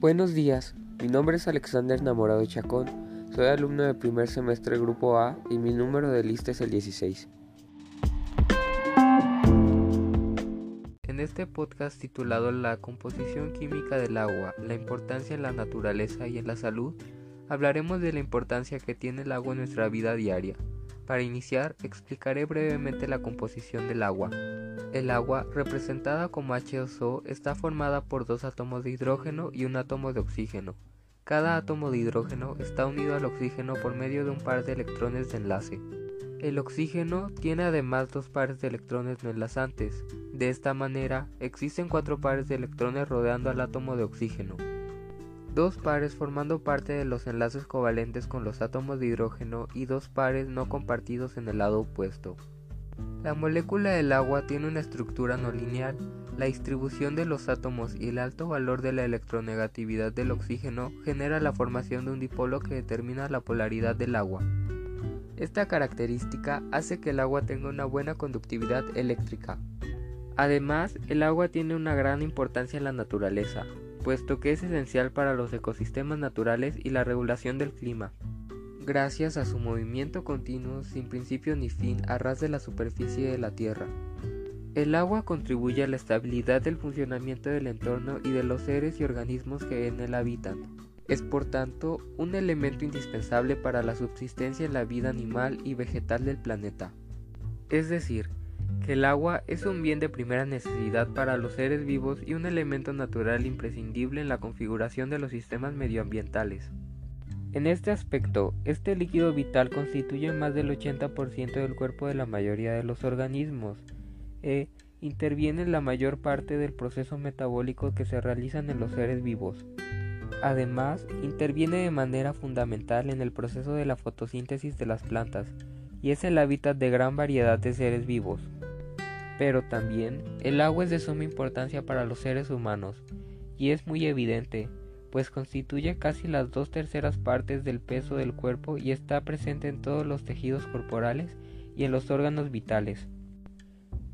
Buenos días, mi nombre es Alexander Namorado Chacón, soy alumno del primer semestre Grupo A y mi número de lista es el 16. En este podcast titulado La composición química del agua, la importancia en la naturaleza y en la salud, hablaremos de la importancia que tiene el agua en nuestra vida diaria. Para iniciar, explicaré brevemente la composición del agua. El agua, representada como H2O, está formada por dos átomos de hidrógeno y un átomo de oxígeno. Cada átomo de hidrógeno está unido al oxígeno por medio de un par de electrones de enlace. El oxígeno tiene además dos pares de electrones no enlazantes. De esta manera, existen cuatro pares de electrones rodeando al átomo de oxígeno dos pares formando parte de los enlaces covalentes con los átomos de hidrógeno y dos pares no compartidos en el lado opuesto. La molécula del agua tiene una estructura no lineal. La distribución de los átomos y el alto valor de la electronegatividad del oxígeno genera la formación de un dipolo que determina la polaridad del agua. Esta característica hace que el agua tenga una buena conductividad eléctrica. Además, el agua tiene una gran importancia en la naturaleza, puesto que es esencial para los ecosistemas naturales y la regulación del clima. Gracias a su movimiento continuo sin principio ni fin a ras de la superficie de la Tierra. El agua contribuye a la estabilidad del funcionamiento del entorno y de los seres y organismos que en él habitan. Es por tanto un elemento indispensable para la subsistencia en la vida animal y vegetal del planeta. Es decir, el agua es un bien de primera necesidad para los seres vivos y un elemento natural imprescindible en la configuración de los sistemas medioambientales. En este aspecto, este líquido vital constituye más del 80% del cuerpo de la mayoría de los organismos e interviene en la mayor parte del proceso metabólico que se realizan en los seres vivos. Además, interviene de manera fundamental en el proceso de la fotosíntesis de las plantas y es el hábitat de gran variedad de seres vivos. Pero también el agua es de suma importancia para los seres humanos y es muy evidente, pues constituye casi las dos terceras partes del peso del cuerpo y está presente en todos los tejidos corporales y en los órganos vitales.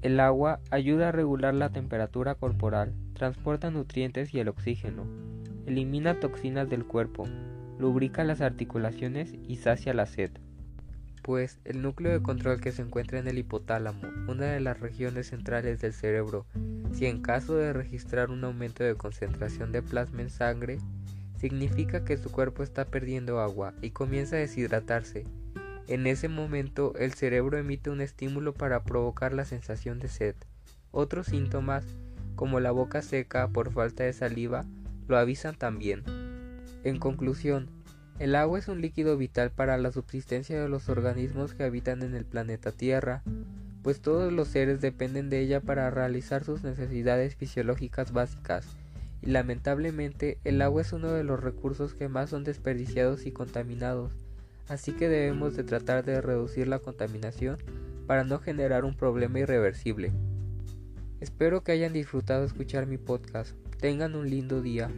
El agua ayuda a regular la temperatura corporal, transporta nutrientes y el oxígeno, elimina toxinas del cuerpo, lubrica las articulaciones y sacia la sed pues el núcleo de control que se encuentra en el hipotálamo, una de las regiones centrales del cerebro, si en caso de registrar un aumento de concentración de plasma en sangre, significa que su cuerpo está perdiendo agua y comienza a deshidratarse. En ese momento el cerebro emite un estímulo para provocar la sensación de sed. Otros síntomas, como la boca seca por falta de saliva, lo avisan también. En conclusión, el agua es un líquido vital para la subsistencia de los organismos que habitan en el planeta Tierra, pues todos los seres dependen de ella para realizar sus necesidades fisiológicas básicas, y lamentablemente el agua es uno de los recursos que más son desperdiciados y contaminados, así que debemos de tratar de reducir la contaminación para no generar un problema irreversible. Espero que hayan disfrutado escuchar mi podcast. Tengan un lindo día.